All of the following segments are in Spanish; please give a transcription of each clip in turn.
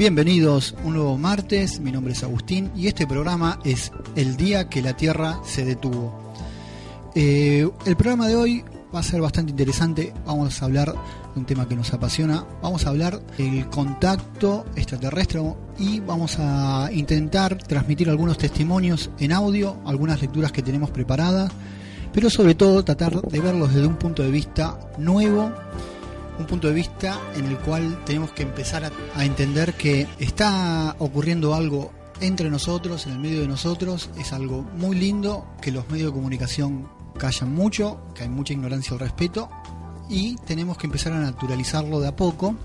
Bienvenidos un nuevo martes, mi nombre es Agustín y este programa es El día que la Tierra se detuvo. Eh, el programa de hoy va a ser bastante interesante, vamos a hablar de un tema que nos apasiona, vamos a hablar del contacto extraterrestre y vamos a intentar transmitir algunos testimonios en audio, algunas lecturas que tenemos preparadas, pero sobre todo tratar de verlos desde un punto de vista nuevo un punto de vista en el cual tenemos que empezar a, entender que está ocurriendo algo entre nosotros, en el medio de nosotros, es algo muy lindo, que los medios de comunicación callan mucho, que hay mucha ignorancia al respeto y tenemos que empezar a naturalizarlo de a poco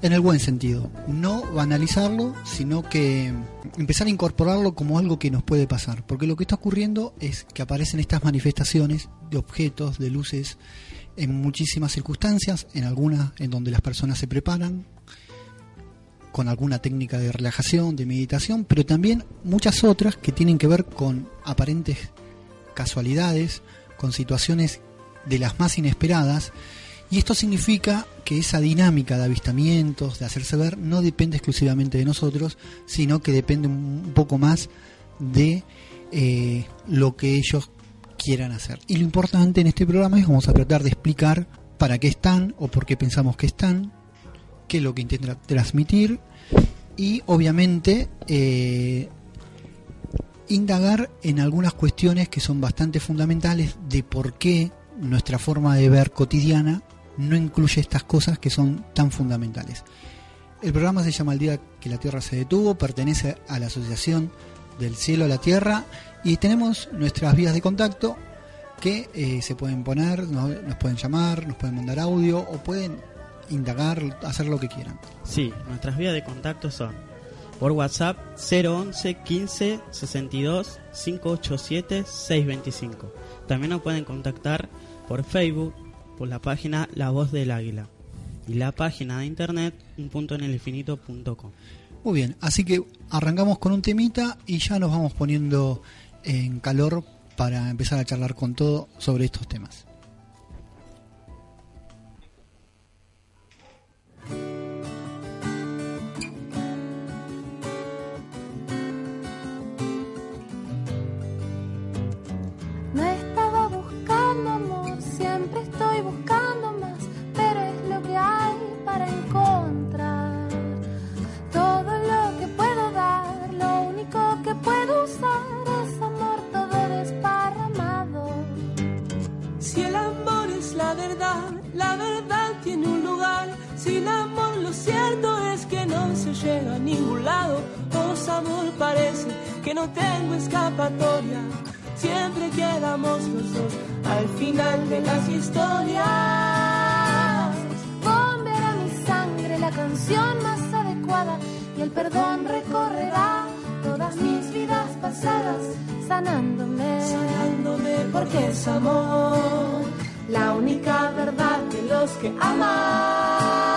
en el buen sentido, no banalizarlo, sino que empezar a incorporarlo como algo que nos puede pasar, porque lo que está ocurriendo es que aparecen estas manifestaciones de objetos, de luces, en muchísimas circunstancias, en algunas en donde las personas se preparan con alguna técnica de relajación, de meditación, pero también muchas otras que tienen que ver con aparentes casualidades, con situaciones de las más inesperadas, y esto significa que esa dinámica de avistamientos, de hacerse ver, no depende exclusivamente de nosotros, sino que depende un poco más de eh, lo que ellos quieran hacer. Y lo importante en este programa es vamos a tratar de explicar para qué están o por qué pensamos que están, qué es lo que intenta transmitir y obviamente eh, indagar en algunas cuestiones que son bastante fundamentales de por qué nuestra forma de ver cotidiana no incluye estas cosas que son tan fundamentales. El programa se llama El Día que la Tierra se detuvo, pertenece a la Asociación del Cielo a la Tierra y tenemos nuestras vías de contacto que eh, se pueden poner, nos, pueden llamar, nos pueden mandar audio o pueden indagar, hacer lo que quieran. Sí, nuestras vías de contacto son por WhatsApp 011 15 62 587 625. También nos pueden contactar por Facebook, por la página La Voz del Águila y la página de internet un punto en el infinito.com. Muy bien, así que arrancamos con un temita y ya nos vamos poniendo en calor para empezar a charlar con todo sobre estos temas. Llega a ningún lado. Oh, amor, parece que no tengo escapatoria. Siempre quedamos los dos al final de las historias. Bombeará mi sangre la canción más adecuada y el perdón recorrerá todas mis vidas pasadas, sanándome. Sanándome porque es amor, la única verdad de los que aman.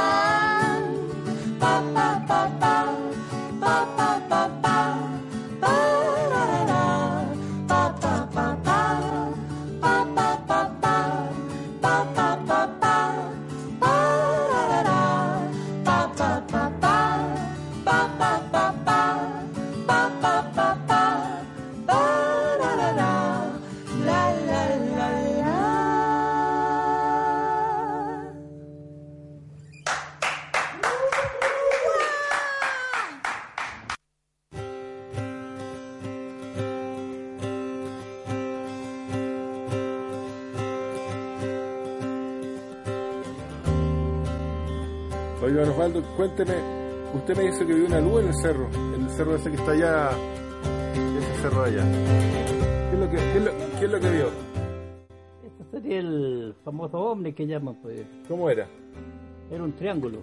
Cuénteme, usted me dice que vio una luz en el cerro, en el cerro ese que está allá, ese cerro allá. ¿Qué es lo que, qué es lo, que vio? Este sería el famoso ovni que llaman, pues. ¿Cómo era? Era un triángulo.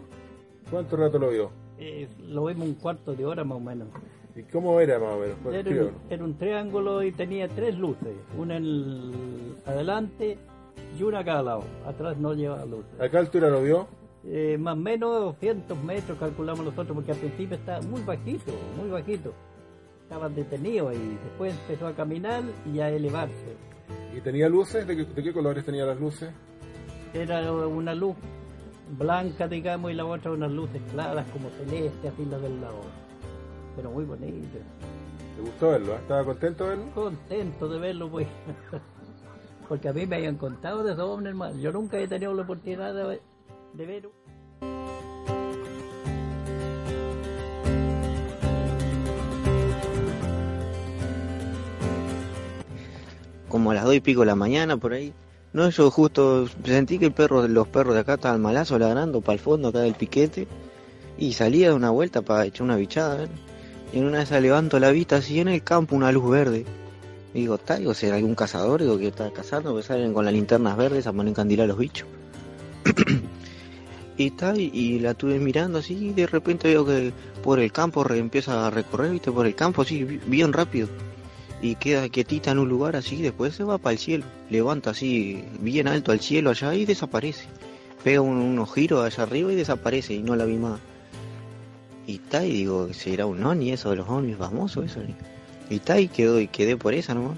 ¿Cuánto rato lo vio? Eh, lo vimos un cuarto de hora más o menos. ¿Y cómo era más o menos? Era un, era un, triángulo y tenía tres luces, una en el adelante y una a cada lado. Atrás no llevaba luz. ¿A qué altura lo vio? Eh, más o menos 200 metros calculamos nosotros, porque al principio estaba muy bajito, muy bajito. Estaban detenidos y después empezó a caminar y a elevarse. ¿Y tenía luces? ¿De qué, colores tenía las luces? Era una luz blancas, digamos, y la otra unas luces claras como celestes, así la del lado. Pero muy bonito. ¿Te gustó verlo? eh? ¿Estaba contento de verlo? Contento de verlo, pues. Porque a mí me habían contado de hermano. Yo nunca he tenido la oportunidad de, de ver. como a las dos y pico de la mañana por ahí. No, yo justo sentí que el perro, los perros de acá estaban malazo ladrando para el fondo acá del piquete y salía de una vuelta para echar una bichada. Y en una de esas levanto la vista así en el campo una luz verde. Y digo, ¿está? Digo, ¿será algún cazador? Digo, que está cazando, que salen con las linternas verdes a poner candila a los bichos. y está, y, la estuve mirando así y de repente veo que por el campo re- empieza a recorrer, viste, por el campo así, bi- bien rápido y queda quietita en un lugar así, después se va para el cielo, levanta así bien alto al cielo allá y desaparece. Pega un- unos giros allá arriba y desaparece y no la vi más. Y está, y digo, será un oni eso de los ovnis famosos eso. Y está, y quedó, y quedé por esa nomás.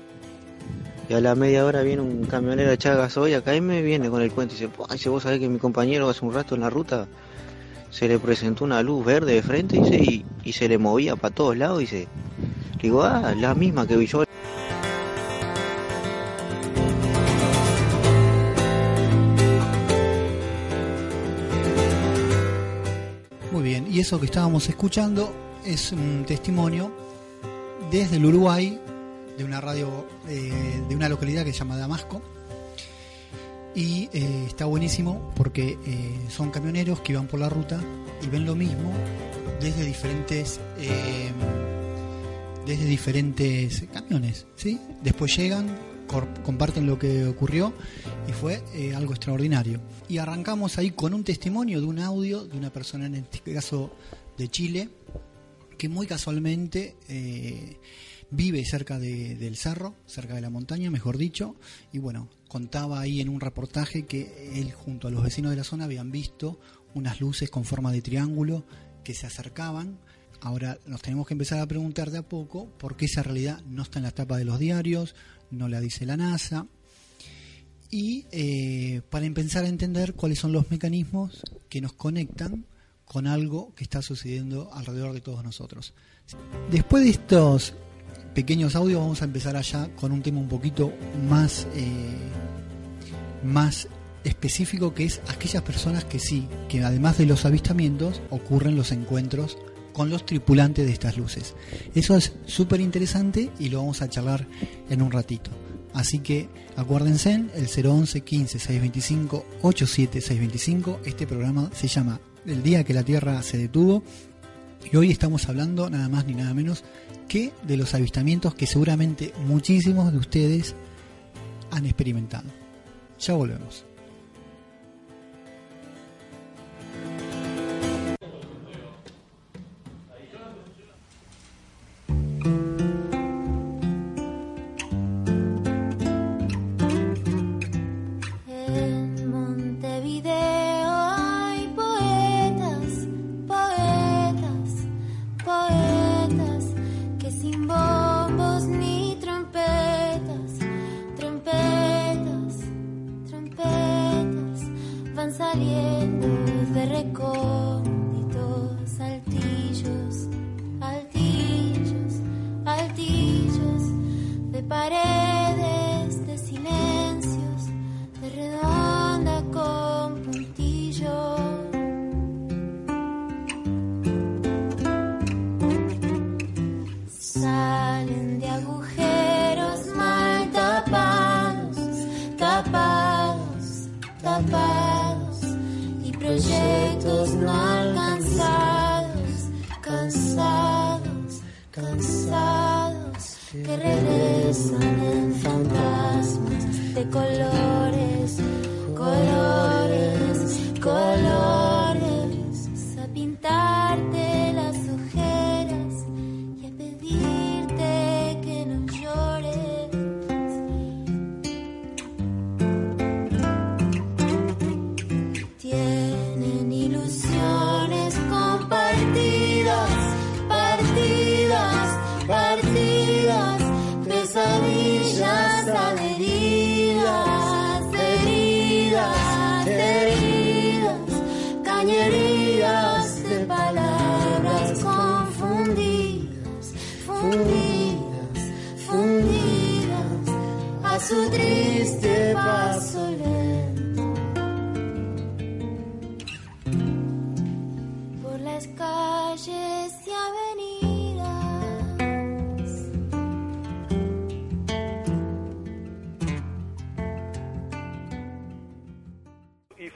Y a la media hora viene un camionero a echar gasoil acá y me viene con el cuento y dice, dice, vos sabés que mi compañero hace un rato en la ruta se le presentó una luz verde de frente y, y se le movía para todos lados dice, Digo, ah, la misma que vi yo. Muy bien, y eso que estábamos escuchando es un testimonio desde el Uruguay de una radio eh, de una localidad que se llama Damasco. Y eh, está buenísimo porque eh, son camioneros que van por la ruta y ven lo mismo desde diferentes desde diferentes camiones, ¿sí? Después llegan, comparten lo que ocurrió y fue algo extraordinario. Y arrancamos ahí con un testimonio de un audio de una persona, en este caso de Chile, que muy casualmente vive cerca de- del cerro, cerca de la montaña, mejor dicho, y bueno, contaba ahí en un reportaje que él junto a los vecinos de la zona habían visto unas luces con forma de triángulo que se acercaban. Ahora nos tenemos que empezar a preguntar de a poco por qué esa realidad no está en la tapa de los diarios, no la dice la NASA, y eh, para empezar a entender cuáles son los mecanismos que nos conectan con algo que está sucediendo alrededor de todos nosotros. Después de estos pequeños audios vamos a empezar allá con un tema un poquito más, eh, más específico que es aquellas personas que sí, que además de los avistamientos ocurren los encuentros con los tripulantes de estas luces. Eso es súper interesante y lo vamos a charlar en un ratito. Así que acuérdense, el 011 15 625 87 625. Este programa se llama El día que la Tierra se detuvo. Y hoy estamos hablando nada más ni nada menos que de los avistamientos que seguramente muchísimos de ustedes han experimentado. Ya volvemos. Cansados, que regresan en fantasmas de colores, colores,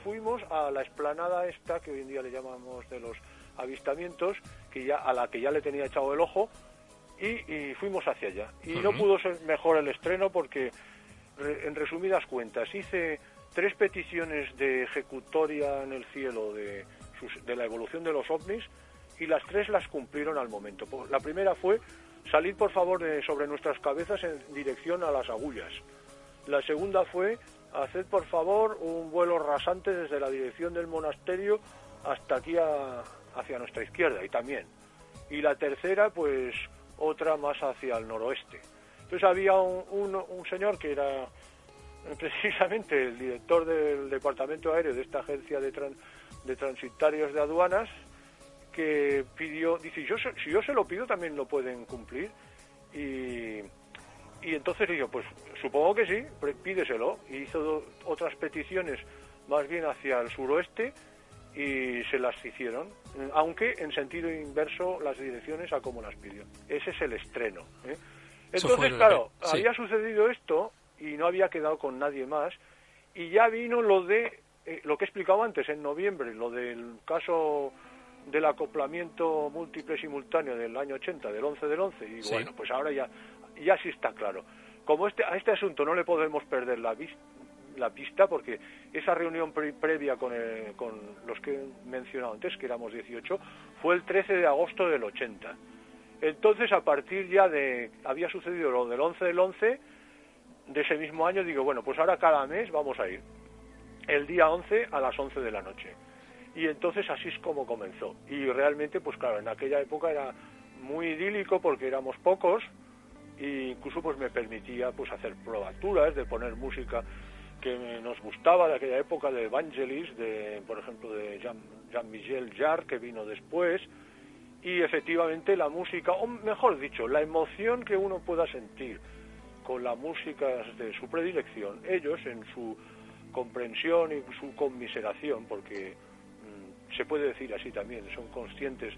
fuimos a la explanada esta que hoy en día le llamamos de los avistamientos, que ya a la que ya le tenía echado el ojo y, y fuimos hacia allá. Y no pudo ser mejor el estreno porque, re- en resumidas cuentas, hice tres peticiones de ejecutoria en el cielo de, sus- de la evolución de los ovnis y las tres las cumplieron al momento. La primera fue salir por favor de sobre nuestras cabezas en dirección a las agullas. La segunda fue hacer por favor un vuelo rasante desde la dirección del monasterio hasta aquí hacia nuestra izquierda y también. Y la tercera pues otra más hacia el noroeste. Entonces había un, señor que era eh, precisamente el director del departamento aéreo de esta agencia de, de transitarios de aduanas que pidió, dice, yo si yo se lo pido también lo pueden cumplir. Y, y entonces digo, pues supongo que sí, pídeselo. Y hizo do- otras peticiones más bien hacia el suroeste y se las hicieron, aunque en sentido inverso las direcciones a como las pidió. Ese es el estreno. ¿eh? Entonces, el- claro, sí. había sucedido esto y no había quedado con nadie más y ya vino lo de eh, lo que he explicado antes en noviembre, lo del caso del acoplamiento múltiple simultáneo del año 80, del 11 del 11 y Sí. bueno, pues ahora ya ya sí está claro. Como este a este asunto no le podemos perder la pista porque esa reunión pre- previa con, el- con los que he mencionado antes, que éramos 18, fue el 13 de agosto del 80. Entonces, a partir ya de... Había sucedido lo del 11 del 11, de ese mismo año, digo, bueno, pues ahora cada mes vamos a ir. El día 11 a las 11 de la noche. Y entonces así es como comenzó. Y realmente, pues claro, en aquella época era muy idílico porque éramos pocos e incluso pues me permitía pues hacer probaturas, de poner música que nos gustaba de aquella época de Evangelis, de por ejemplo de Jean- Jean-Michel Jarre que vino después. Y efectivamente la música, o mejor dicho, la emoción que uno pueda sentir con la música de su predilección, ellos en su comprensión y su conmiseración, porque mm, se puede decir así también, son conscientes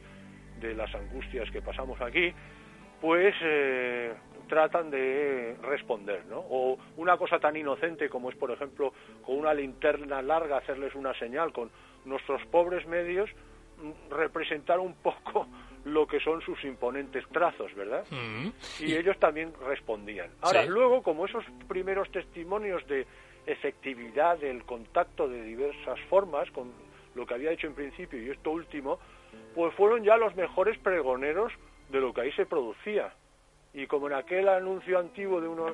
de las angustias que pasamos aquí, pues eh, tratan de responder, ¿no? O una cosa tan inocente como es, por ejemplo, con una linterna larga hacerles una señal, con nuestros pobres medios, mm, representar un poco lo que son sus imponentes trazos, ¿verdad? Mm. y ellos también respondían. Ahora, Sí. luego, como esos primeros testimonios de efectividad del contacto de diversas formas, con lo que había hecho en principio y esto último, pues fueron ya los mejores pregoneros de lo que ahí se producía. Y como en aquel anuncio antiguo de, una,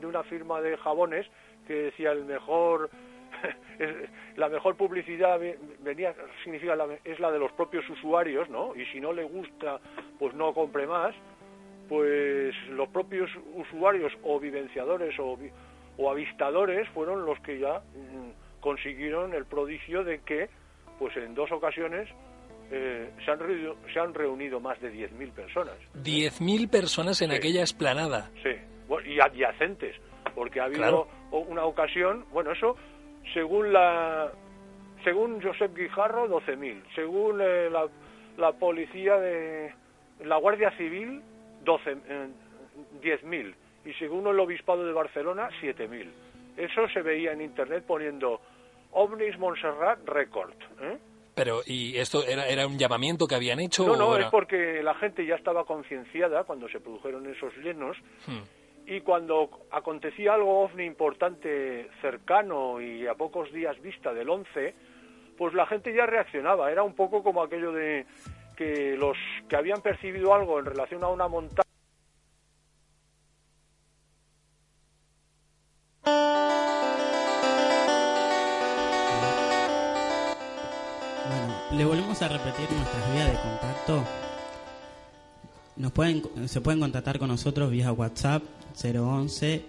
de una firma de jabones que decía el mejor la mejor publicidad ve- venía significa la, es la de los propios usuarios, ¿no? Y si no le gusta, pues no compre más. Pues los propios usuarios o vivenciadores o, o avistadores fueron los que ya mm, consiguieron el prodigio de que, pues en dos ocasiones eh, se, han reunido, se han reunido más de 10.000 personas. 10.000 personas en Sí. aquella esplanada. Sí, y adyacentes, porque ha habido Claro. una ocasión, bueno, eso según la según Josep Guijarro 12.000, según eh, la, la policía de la Guardia Civil 12 eh, 10.000 y según el obispado de Barcelona 7.000. Eso se veía en internet poniendo OVNIs Montserrat Record, ¿eh? Pero, ¿y esto era, era un llamamiento que habían hecho? No, no, era- es porque la gente ya estaba concienciada cuando se produjeron esos llenos Hmm. y cuando acontecía algo ovni importante cercano y a pocos días vista del 11, pues la gente ya reaccionaba. Era un poco como aquello de que los que habían percibido algo en relación a una montaña contacto. Nos pueden, se pueden contactar con nosotros vía WhatsApp 011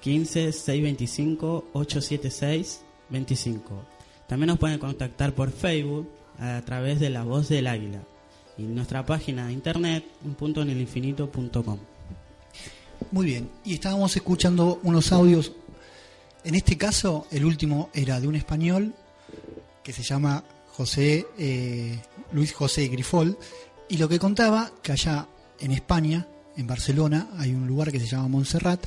15 625 876 25. También nos pueden contactar por Facebook a través de La Voz del Águila y nuestra página de internet un punto en el infinito.com. Muy bien, y estábamos escuchando unos audios. En este caso, el último era de un español que se llama José eh, Luis José Grifol y lo que contaba que allá en España, en Barcelona, hay un lugar que se llama Montserrat,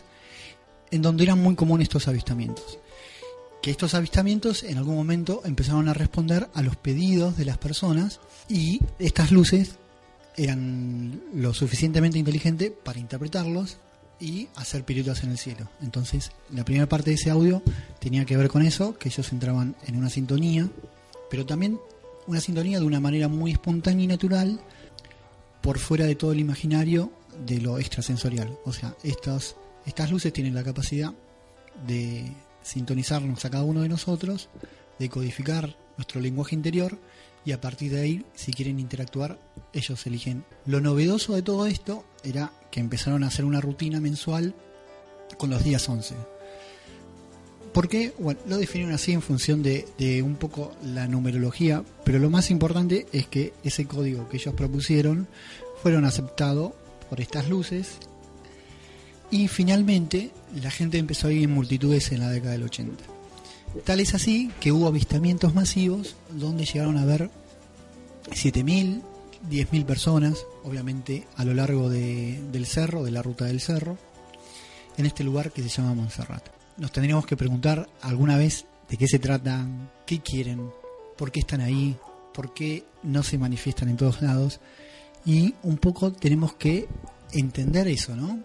en donde eran muy comunes estos avistamientos. que estos avistamientos en algún momento empezaron a responder a los pedidos de las personas y estas luces eran lo suficientemente inteligentes para interpretarlos y hacer piruetas en el cielo. Entonces, la primera parte de ese audio tenía que ver con eso, que ellos entraban en una sintonía, pero también una sintonía de una manera muy espontánea y natural, por fuera de todo el imaginario de lo extrasensorial. O sea, estas, estas luces tienen la capacidad de sintonizarnos a cada uno de nosotros, de codificar nuestro lenguaje interior y a partir de ahí, si quieren interactuar, ellos eligen. Lo novedoso de todo esto era que empezaron a hacer una rutina mensual con los días 11. ¿Por qué? Bueno, lo definieron así en función de, un poco la numerología, pero lo más importante es que ese código que ellos propusieron fueron aceptado por estas luces y finalmente la gente empezó a ir en multitudes en la década del 80. Tal es así que hubo avistamientos masivos donde llegaron a ver 7.000, 10.000 personas, obviamente a lo largo de- del cerro, de la ruta del cerro, en este lugar que se llama Montserrat. Nos tendríamos que preguntar alguna vez de qué se tratan, qué quieren, por qué están ahí, por qué no se manifiestan en todos lados y un poco tenemos que entender eso, ¿no?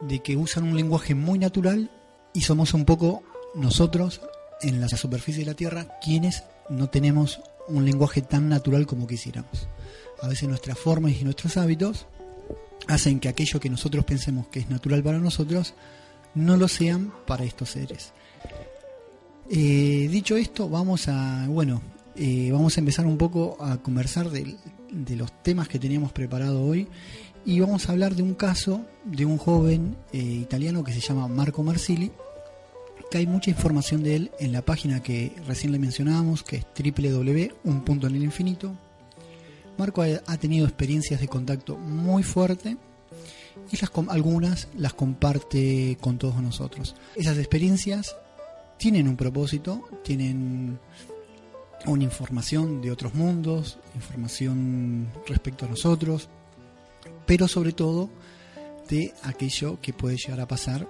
De que usan un lenguaje muy natural y somos un poco nosotros en la superficie de la Tierra quienes no tenemos un lenguaje tan natural como quisiéramos. A veces nuestras formas y nuestros hábitos hacen que aquello que nosotros pensemos que es natural para nosotros no lo sean para estos seres. Eh, dicho esto, vamos a, bueno, eh, vamos a empezar un poco a conversar de, los temas que teníamos preparado hoy y vamos a hablar de un caso de un joven eh, italiano que se llama Marco Marsili, que hay mucha información de él en la página que recién le mencionábamos, que es www.unpuntoenelinfinito. Marco ha tenido experiencias de contacto muy fuerte y las, algunas las comparte con todos nosotros. Esas experiencias tienen un propósito, tienen una información de otros mundos, información respecto a nosotros, pero sobre todo de aquello que puede llegar a pasar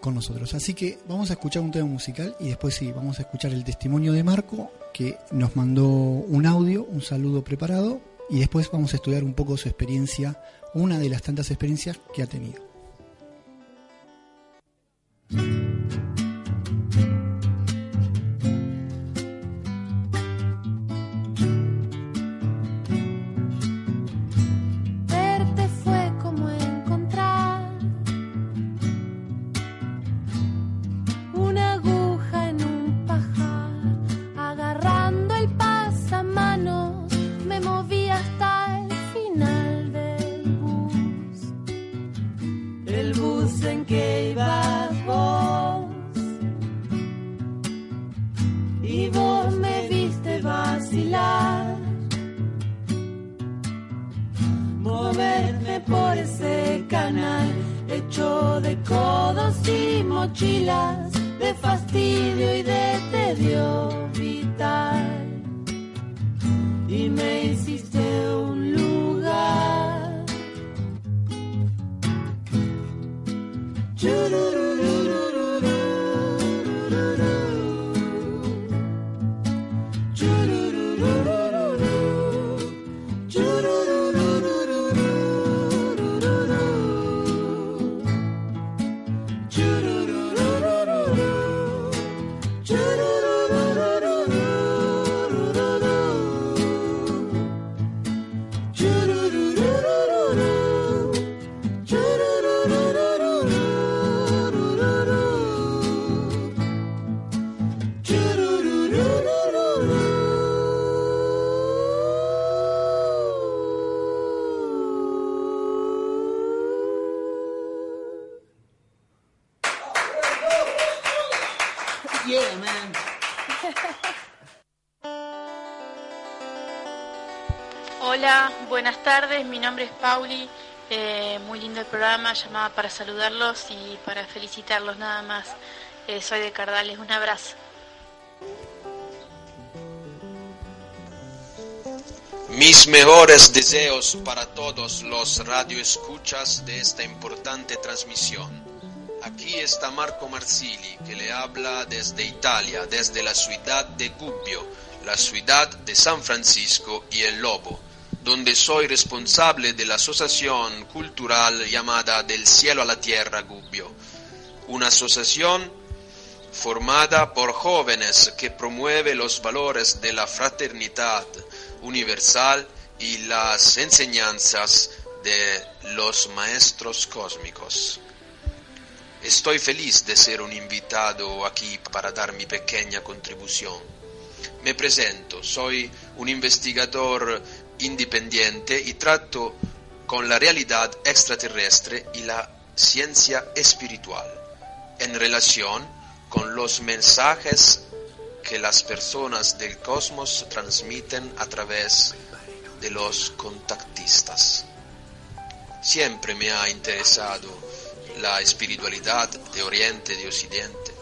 con nosotros. Así que vamos a escuchar un tema musical y después sí, vamos a escuchar el testimonio de Marco que nos mandó un audio, un saludo preparado y después vamos a estudiar un poco su experiencia, una de las tantas experiencias que ha tenido. Por ese canal, hecho de codos y mochilas, de fastidio y de tedio vital. Y me hiciste Hola, buenas tardes, mi nombre es Pauli, eh, muy lindo el programa, llamaba para saludarlos y para felicitarlos nada más. Eh, soy de Cardales, un abrazo. Mis mejores deseos para todos los radioescuchas de esta importante transmisión. Aquí está Marco Marsili, que le habla desde Italia, desde la ciudad de Gubbio, la ciudad de San Francisco y el Lobo, donde soy responsable de la asociación cultural llamada Del Cielo a la Tierra Gubbio, una asociación formada por jóvenes que promueve los valores de la fraternidad universal y las enseñanzas de los maestros cósmicos. Estoy feliz de ser un invitado aquí para dar mi pequeña contribución. Me presento, soy un investigador independiente y trato con la realidad extraterrestre y la ciencia espiritual en relación con los mensajes que las personas del cosmos transmiten a través de los contactistas. Siempre me ha interesado la espiritualidad de Oriente, de Occidente,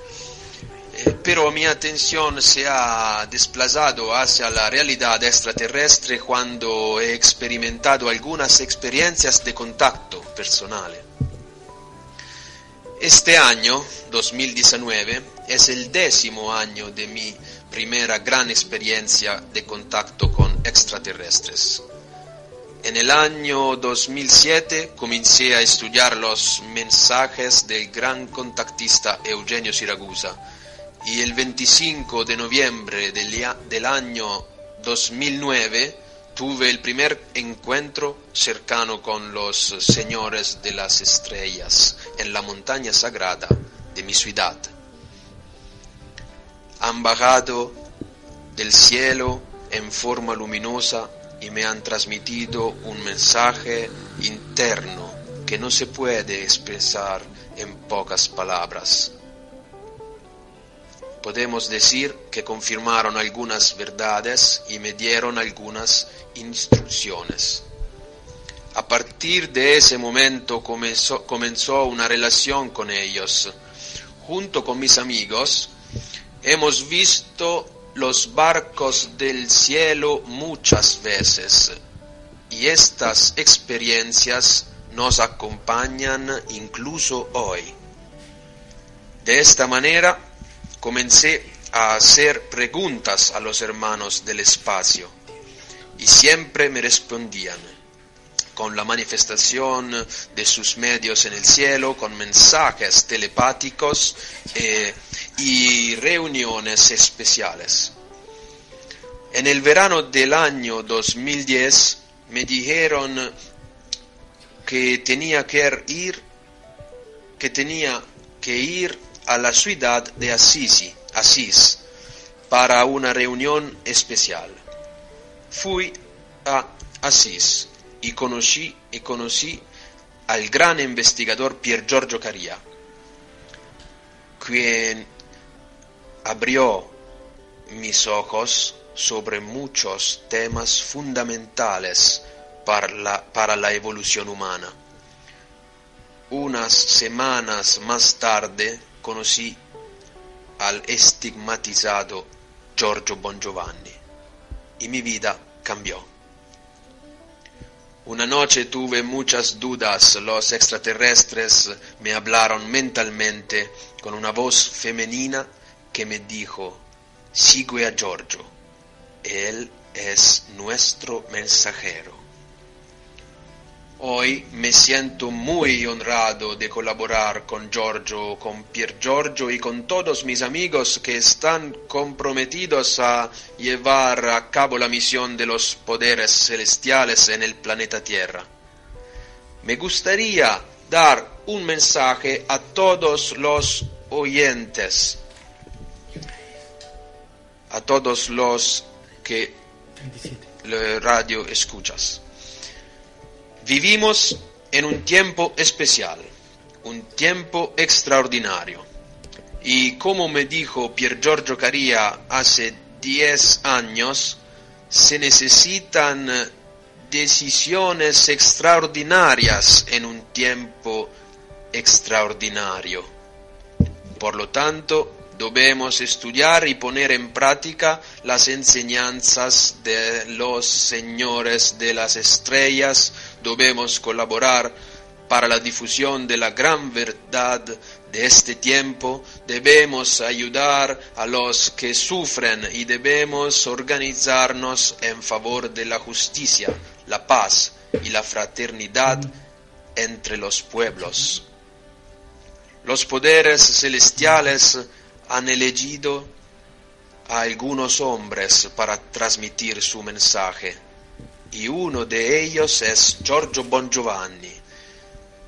eh, pero mi atención se ha desplazado hacia la realidad extraterrestre cuando he experimentado algunas experiencias de contacto personales. Este año, 2019, es el décimo año de mi primera gran experiencia de contacto con extraterrestres. En el año 2007 comencé a estudiar los mensajes del gran contactista Eugenio Siragusa y el 25 de noviembre del, año 2009 tuve el primer encuentro cercano con los señores de las estrellas en la montaña sagrada de mi ciudad. Han bajado del cielo en forma luminosa y me han transmitido un mensaje interno que no se puede expresar en pocas palabras. Podemos decir que confirmaron algunas verdades y me dieron algunas instrucciones. A partir de ese momento comenzó, comenzó una relación con ellos. Junto con mis amigos hemos visto los barcos del cielo muchas veces y estas experiencias nos acompañan incluso hoy. De esta manera comencé a hacer preguntas a los hermanos del espacio y siempre me respondían con la manifestación de sus medios en el cielo, con mensajes telepáticos eh, y reuniones especiales. En el verano del año 2010 me dijeron que tenía que ir, que tenía que ir a la ciudad de Assisi, Asís, para una reunión especial. Fui a Asís y conocí, y conocí al gran investigador Pier Giorgio Caria, quien abrió mis ojos sobre muchos temas fundamentales para la, para evolución humana. Unas semanas más tarde conocí al estigmatizado Giorgio Bongiovanni y mi vida cambió. Una noche tuve muchas dudas, los extraterrestres me hablaron mentalmente con una voz femenina que me dijo, sigue a Giorgio, él es nuestro mensajero. Hoy me siento muy honrado de colaborar con Giorgio, con Pier Giorgio y con todos mis amigos que están comprometidos a llevar a cabo la misión de los poderes celestiales en el planeta Tierra. Me gustaría dar un mensaje a todos los oyentes, a todos los que la radio escuchas. Vivimos en un tiempo especial, un tiempo extraordinario. Y como me dijo Pier Giorgio Caria hace 10 años, se necesitan decisiones extraordinarias en un tiempo extraordinario. Por lo tanto, debemos estudiar y poner en práctica las enseñanzas de los señores de las estrellas, debemos colaborar para la difusión de la gran verdad de este tiempo debemos ayudar a los que sufren y debemos organizarnos en favor de la justicia, la paz y la fraternidad entre los pueblos. Los poderes celestiales han elegido a algunos hombres para transmitir su mensaje y uno de ellos es Giorgio Bongiovanni,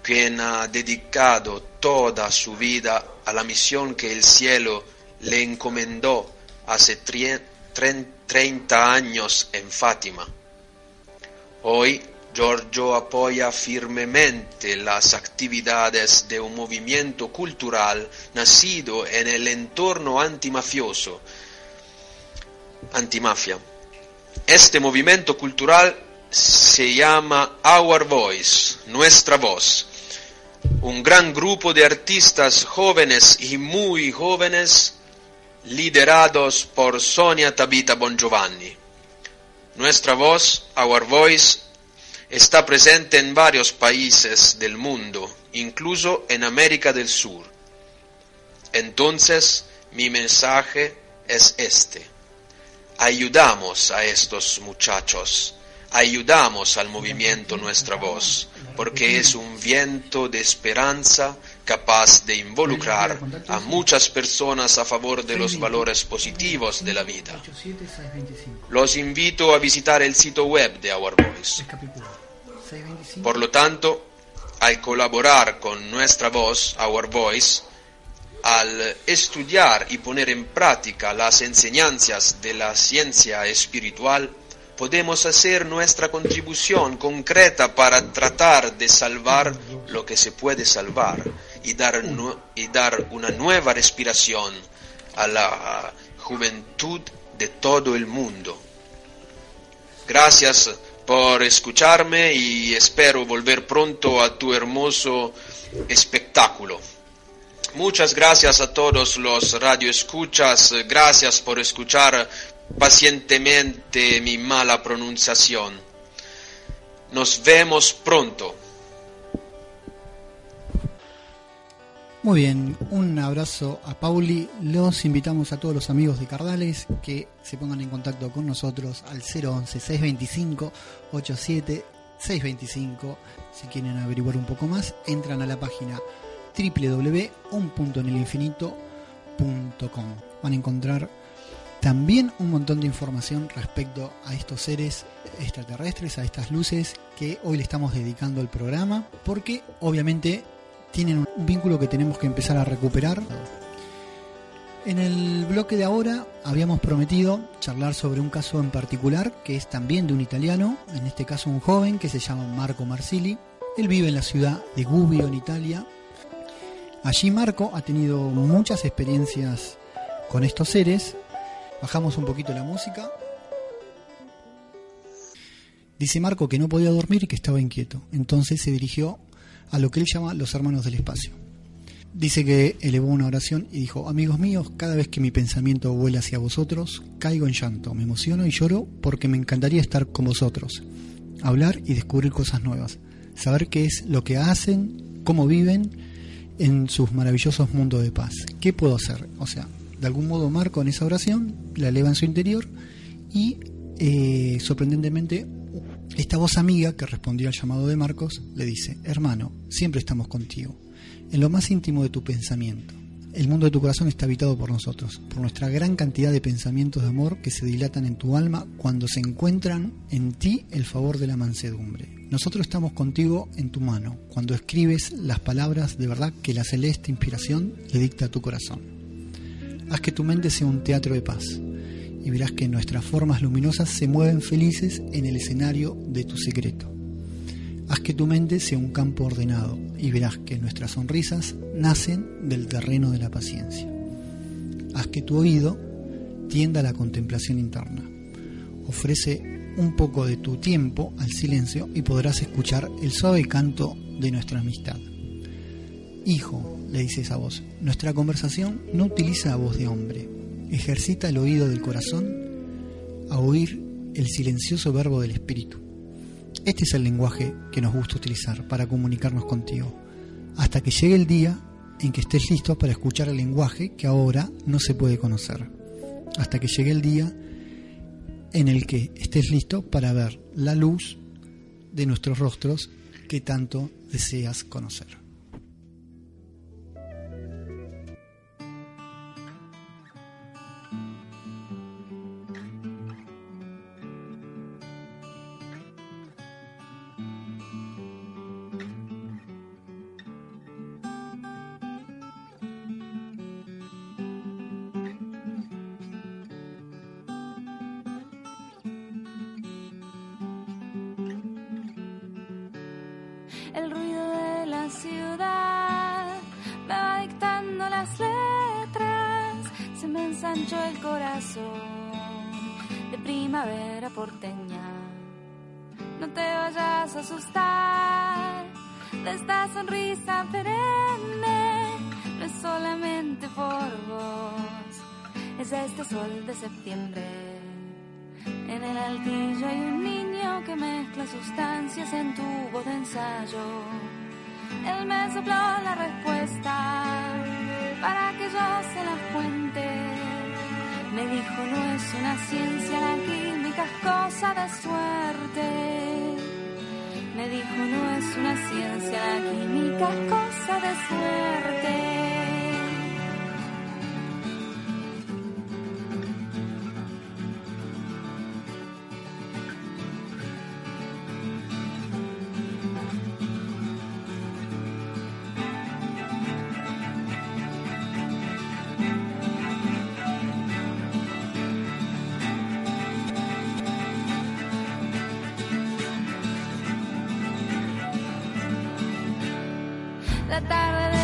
quien ha dedicado toda su vida a la misión que el cielo le encomendó hace 30 años en Fátima. Hoy Giorgio apoya firmemente las actividades de un movimiento cultural nacido en el entorno antimafioso, antimafia. Este movimiento cultural se llama Our Voice, nuestra voz. Un gran grupo de artistas jóvenes y muy jóvenes liderados por Sonia Tabita Bongiovanni. Nuestra voz, Our Voice, está presente en varios países del mundo, incluso en América del Sur. Entonces, mi mensaje es este. Ayudamos a estos muchachos, ayudamos al movimiento Nuestra Voz, porque es un viento de esperanza capaz de involucrar a muchas personas a favor de los valores positivos de la vida. Los invito a visitar el sitio web de Our Voice. Por lo tanto, al colaborar con nuestra voz, Our Voice, al estudiar y poner en práctica las enseñanzas de la ciencia espiritual, podemos hacer nuestra contribución concreta para tratar de salvar lo que se puede salvar y dar, y dar una nueva respiración a la juventud de todo el mundo. Gracias por escucharme y espero volver pronto a tu hermoso espectáculo. Muchas gracias a todos los radioescuchas, gracias por escuchar pacientemente mi mala pronunciación. Nos vemos pronto. Muy bien, un abrazo a Pauli. Los invitamos a todos los amigos de Cardales que se pongan en contacto con nosotros al 011 625 87 625. Si quieren averiguar un poco más, entran a la página www.unelinfinito.com. Van a encontrar también un montón de información respecto a estos seres extraterrestres, a estas luces que hoy le estamos dedicando al programa, porque obviamente tienen un vínculo que tenemos que empezar a recuperar. En el bloque de ahora habíamos prometido charlar sobre un caso en particular que es también de un italiano, en este caso un joven que se llama Marco Marsili. Él vive en la ciudad de Gubbio, en Italia. Allí Marco ha tenido muchas experiencias con estos seres. Bajamos un poquito la música. Dice Marco que no podía dormir y que estaba inquieto. Entonces se dirigió a lo que él llama los hermanos del espacio. Dice que elevó una oración y dijo, amigos míos, cada vez que mi pensamiento vuela hacia vosotros, caigo en llanto, me emociono y lloro porque me encantaría estar con vosotros, hablar y descubrir cosas nuevas, saber qué es lo que hacen, cómo viven en sus maravillosos mundos de paz. ¿Qué puedo hacer? O sea, de algún modo Marco en esa oración la eleva en su interior y eh, sorprendentemente esta voz amiga que respondió al llamado de Marcos le dice, hermano, siempre estamos contigo, en lo más íntimo de tu pensamiento. El mundo de tu corazón está habitado por nosotros, por nuestra gran cantidad de pensamientos de amor que se dilatan en tu alma cuando se encuentran en ti el favor de la mansedumbre. Nosotros estamos contigo en tu mano, cuando escribes las palabras de verdad que la celeste inspiración le dicta a tu corazón. Haz que tu mente sea un teatro de paz, y verás que nuestras formas luminosas se mueven felices en el escenario de tu secreto. Haz que tu mente sea un campo ordenado y verás que nuestras sonrisas nacen del terreno de la paciencia. Haz que tu oído tienda a la contemplación interna. Ofrece un poco de tu tiempo al silencio y podrás escuchar el suave canto de nuestra amistad. Hijo, le dice esa voz, nuestra conversación no utiliza voz de hombre, ejercita el oído del corazón a oír el silencioso verbo del espíritu. Este es el lenguaje que nos gusta utilizar para comunicarnos contigo, hasta que llegue el día en que estés listo para escuchar el lenguaje que ahora no se puede conocer, hasta que llegue el día en el que estés listo para ver la luz de nuestros rostros que tanto deseas conocer. No te vayas a asustar de esta sonrisa perenne. No es solamente por vos, es este sol de septiembre. En el altillo hay un niño que mezcla sustancias en tubo de ensayo. Él me sopló la respuesta para que yo se las cuente. Me dijo no es una ciencia, la química es cosa de suerte. Me dijo no es una ciencia, la química es cosa de suerte. La tarde